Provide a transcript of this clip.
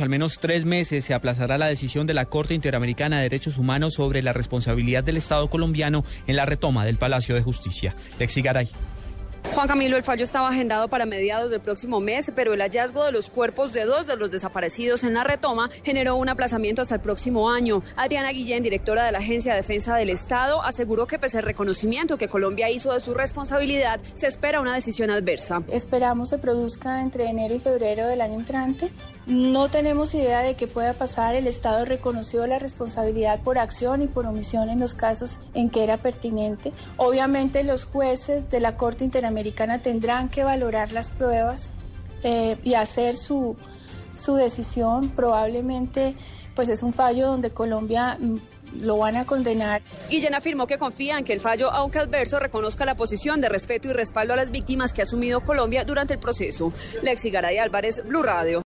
Al menos tres meses se aplazará la decisión de la Corte Interamericana de Derechos Humanos sobre la responsabilidad del Estado colombiano en la retoma del Palacio de Justicia. Lexi Garay. Camilo, el fallo estaba agendado para mediados del próximo mes, pero el hallazgo de los cuerpos de dos de los desaparecidos en la retoma generó un aplazamiento hasta el próximo año. Adriana Guillén, directora de la Agencia de Defensa del Estado, aseguró que pese al reconocimiento que Colombia hizo de su responsabilidad, se espera una decisión adversa. Esperamos se produzca entre enero y febrero del año entrante. No tenemos idea de qué pueda pasar. El Estado reconoció la responsabilidad por acción y por omisión en los casos en que era pertinente. Obviamente los jueces de la Corte Interamericana tendrán que valorar las pruebas eh, y hacer su, su decisión. Probablemente pues es un fallo donde Colombia lo van a condenar. Guillén afirmó que confía en que el fallo, aunque adverso, reconozca la posición de respeto y respaldo a las víctimas que ha asumido Colombia durante el proceso. Lexi Garay Álvarez, Blue Radio.